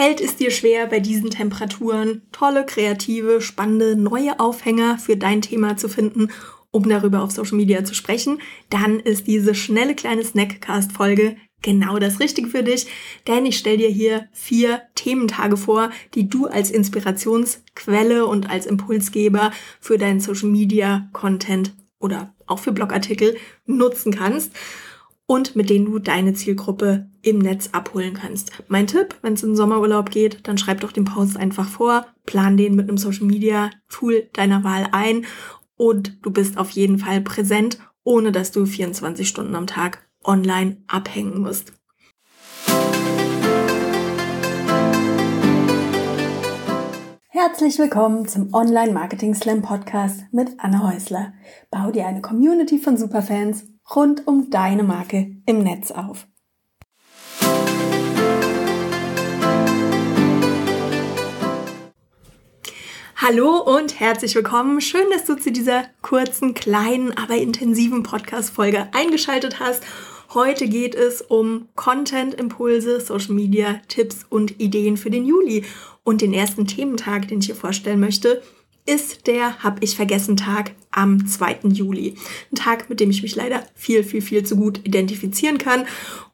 Fällt es dir schwer, bei diesen Temperaturen tolle, kreative, spannende, neue Aufhänger für dein Thema zu finden, um darüber auf Social Media zu sprechen, dann ist diese schnelle kleine Snackcast-Folge genau das Richtige für dich, denn ich stelle dir hier vier Thementage vor, die du als Inspirationsquelle und als Impulsgeber für deinen Social Media Content oder auch für Blogartikel nutzen kannst und mit denen du deine Zielgruppe im Netz abholen kannst. Mein Tipp, wenn es in den Sommerurlaub geht, dann schreib doch den Post einfach vor, plan den mit einem Social Media Tool deiner Wahl ein und du bist auf jeden Fall präsent, ohne dass du 24 Stunden am Tag online abhängen musst. Herzlich willkommen zum Online Marketing Slam Podcast mit Anne Häusler. Bau dir eine Community von Superfans rund um deine Marke im Netz auf. Hallo und herzlich willkommen. Schön, dass du zu dieser kurzen, kleinen, aber intensiven Podcast-Folge eingeschaltet hast. Heute geht es um Content-Impulse, Social Media, Tipps und Ideen für den Juli. Und den ersten Thementag, den ich hier vorstellen möchte, ist der Hab ich vergessen Tag am 2. Juli. Ein Tag, mit dem ich mich leider viel, viel, viel zu gut identifizieren kann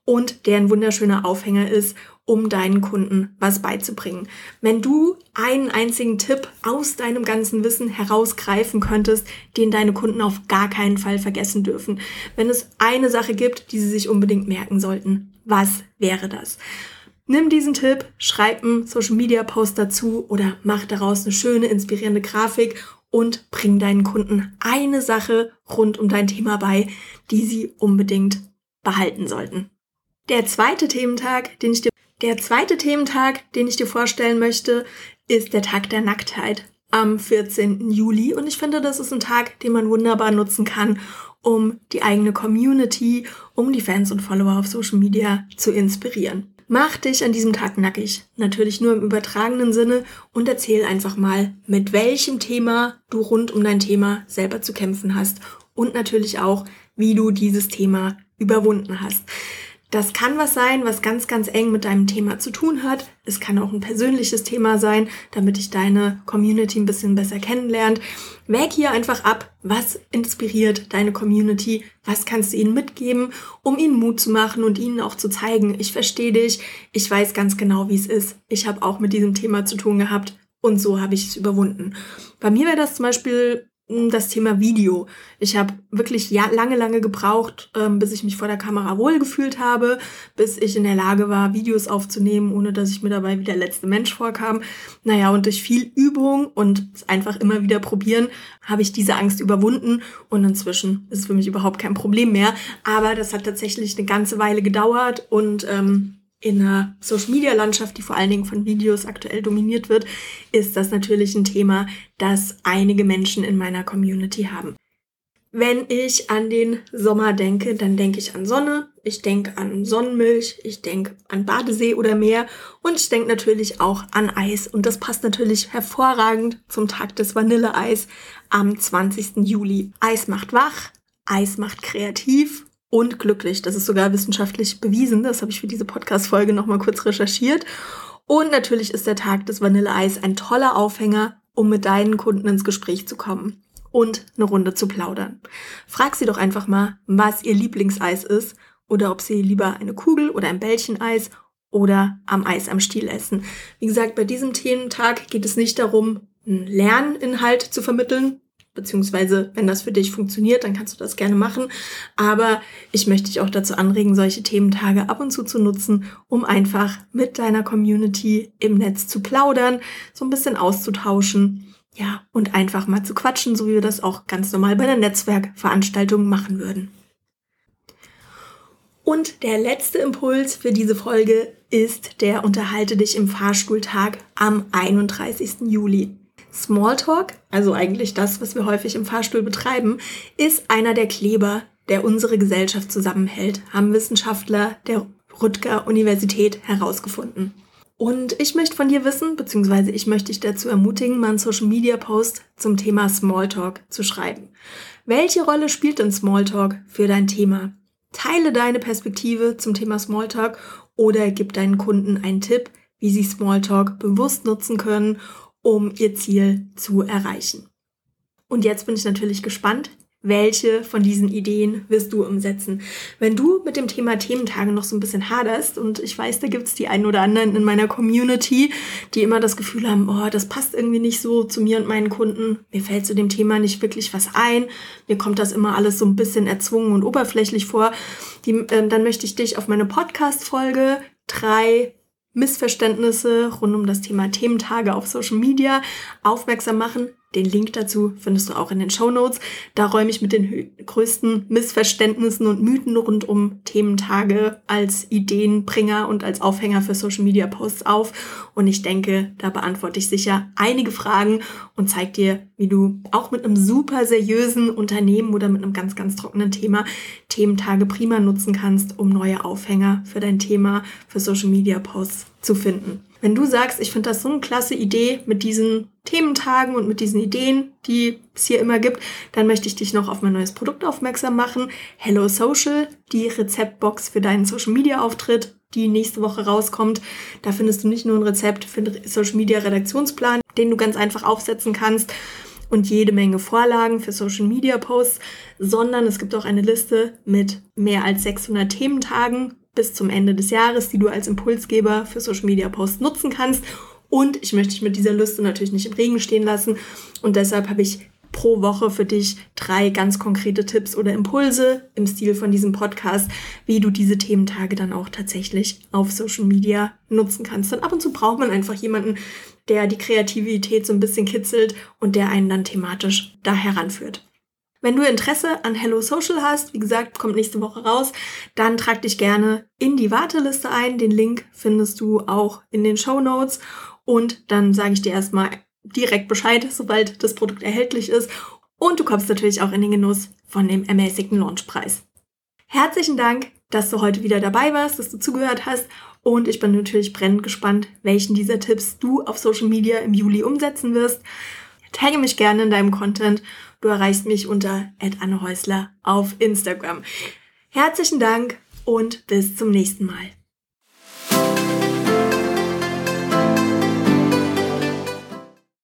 und der ein wunderschöner Aufhänger ist, um deinen Kunden was beizubringen. Wenn du einen einzigen Tipp aus deinem ganzen Wissen herausgreifen könntest, den deine Kunden auf gar keinen Fall vergessen dürfen. Wenn es eine Sache gibt, die sie sich unbedingt merken sollten, was wäre das? Nimm diesen Tipp, schreib einen Social Media Post dazu oder mach daraus eine schöne, inspirierende Grafik und bring deinen Kunden eine Sache rund um dein Thema bei, die sie unbedingt behalten sollten. Der zweite Thementag, den ich dir, der zweite Thementag, den ich dir vorstellen möchte, ist der Tag der Nacktheit am 14. Juli. Und ich finde, das ist ein Tag, den man wunderbar nutzen kann, um die eigene Community, um die Fans und Follower auf Social Media zu inspirieren. Mach dich an diesem Tag nackig, natürlich nur im übertragenen Sinne und erzähl einfach mal, mit welchem Thema du rund um dein Thema selber zu kämpfen hast und natürlich auch, wie du dieses Thema überwunden hast. Das kann was sein, was ganz, ganz eng mit deinem Thema zu tun hat. Es kann auch ein persönliches Thema sein, damit dich deine Community ein bisschen besser kennenlernt. Wäg hier einfach ab, was inspiriert deine Community, was kannst du ihnen mitgeben, um ihnen Mut zu machen und ihnen auch zu zeigen, ich verstehe dich, ich weiß ganz genau, wie es ist. Ich habe auch mit diesem Thema zu tun gehabt und so habe ich es überwunden. Bei mir wäre das zum Beispiel das Thema Video. Ich habe wirklich ja, lange, lange gebraucht, ähm, bis ich mich vor der Kamera wohlgefühlt habe, bis ich in der Lage war, Videos aufzunehmen, ohne dass ich mir dabei wie der letzte Mensch vorkam. Naja, und durch viel Übung und einfach immer wieder probieren, habe ich diese Angst überwunden und inzwischen ist es für mich überhaupt kein Problem mehr. Aber das hat tatsächlich eine ganze Weile gedauert und ähm, in einer Social-Media-Landschaft, die vor allen Dingen von Videos aktuell dominiert wird, ist das natürlich ein Thema, das einige Menschen in meiner Community haben. Wenn ich an den Sommer denke, dann denke ich an Sonne, ich denke an Sonnenmilch, ich denke an Badesee oder Meer und ich denke natürlich auch an Eis. Und das passt natürlich hervorragend zum Tag des Vanilleeis am 20. Juli. Eis macht wach, Eis macht kreativ und glücklich. Das ist sogar wissenschaftlich bewiesen. Das habe ich für diese Podcast-Folge nochmal kurz recherchiert. Und natürlich ist der Tag des Vanilleeis ein toller Aufhänger, um mit deinen Kunden ins Gespräch zu kommen und eine Runde zu plaudern. Frag sie doch einfach mal, was ihr Lieblingseis ist oder ob sie lieber eine Kugel oder ein Bällcheneis oder am Eis am Stiel essen. Wie gesagt, bei diesem Thementag geht es nicht darum, einen Lerninhalt zu vermitteln, beziehungsweise wenn das für dich funktioniert, dann kannst du das gerne machen. Aber ich möchte dich auch dazu anregen, solche Thementage ab und zu zu nutzen, um einfach mit deiner Community im Netz zu plaudern, so ein bisschen auszutauschen. Ja, und einfach mal zu quatschen, so wie wir das auch ganz normal bei einer Netzwerkveranstaltung machen würden. Und der letzte Impuls für diese Folge ist der Unterhalte dich im Fahrstuhltag am 31. Juli. Smalltalk, also eigentlich das, was wir häufig im Fahrstuhl betreiben, ist einer der Kleber, der unsere Gesellschaft zusammenhält, haben Wissenschaftler der Rutger Universität herausgefunden. Und ich möchte von dir wissen, beziehungsweise ich möchte dich dazu ermutigen, mal einen Social Media Post zum Thema Smalltalk zu schreiben. Welche Rolle spielt denn Smalltalk für dein Thema? Teile deine Perspektive zum Thema Smalltalk oder gib deinen Kunden einen Tipp, wie sie Smalltalk bewusst nutzen können, um ihr Ziel zu erreichen. Und jetzt bin ich natürlich gespannt, welche von diesen Ideen wirst du umsetzen? Wenn du mit dem Thema Thementage noch so ein bisschen haderst, und ich weiß, da gibt es die einen oder anderen in meiner Community, die immer das Gefühl haben, oh, das passt irgendwie nicht so zu mir und meinen Kunden, mir fällt zu dem Thema nicht wirklich was ein, mir kommt das immer alles so ein bisschen erzwungen und oberflächlich vor, die, äh, dann möchte ich dich auf meine Podcast-Folge drei Missverständnisse rund um das Thema Thementage auf Social Media aufmerksam machen. Den Link dazu findest du auch in den Show Notes. Da räume ich mit den größten Missverständnissen und Mythen rund um Thementage als Ideenbringer und als Aufhänger für Social Media Posts auf. Und ich denke, da beantworte ich sicher einige Fragen und zeige dir, wie du auch mit einem super seriösen Unternehmen oder mit einem ganz, ganz trockenen Thema Thementage prima nutzen kannst, um neue Aufhänger für dein Thema für Social Media Posts zu finden. Wenn du sagst, ich finde das so eine klasse Idee mit diesen Thementagen und mit diesen Ideen, die es hier immer gibt, dann möchte ich dich noch auf mein neues Produkt aufmerksam machen. Hello Social, die Rezeptbox für deinen Social Media Auftritt, die nächste Woche rauskommt. Da findest du nicht nur ein Rezept für den Social Media Redaktionsplan, den du ganz einfach aufsetzen kannst und jede Menge Vorlagen für Social Media Posts, sondern es gibt auch eine Liste mit mehr als 600 Thementagen bis zum Ende des Jahres, die du als Impulsgeber für Social Media Posts nutzen kannst. Und ich möchte dich mit dieser Liste natürlich nicht im Regen stehen lassen. Und deshalb habe ich pro Woche für dich drei ganz konkrete Tipps oder Impulse im Stil von diesem Podcast, wie du diese Thementage dann auch tatsächlich auf Social Media nutzen kannst. Denn ab und zu braucht man einfach jemanden, der die Kreativität so ein bisschen kitzelt und der einen dann thematisch da heranführt. Wenn du Interesse an Hello Social hast, wie gesagt, kommt nächste Woche raus, dann trag dich gerne in die Warteliste ein. Den Link findest du auch in den Show Notes. Und dann sage ich dir erstmal direkt Bescheid, sobald das Produkt erhältlich ist. Und du kommst natürlich auch in den Genuss von dem ermäßigten Launchpreis. Herzlichen Dank, dass du heute wieder dabei warst, dass du zugehört hast. Und ich bin natürlich brennend gespannt, welchen dieser Tipps du auf Social Media im Juli umsetzen wirst. Tagge mich gerne in deinem Content Du erreichst mich unter Häusler auf Instagram. Herzlichen Dank und bis zum nächsten Mal.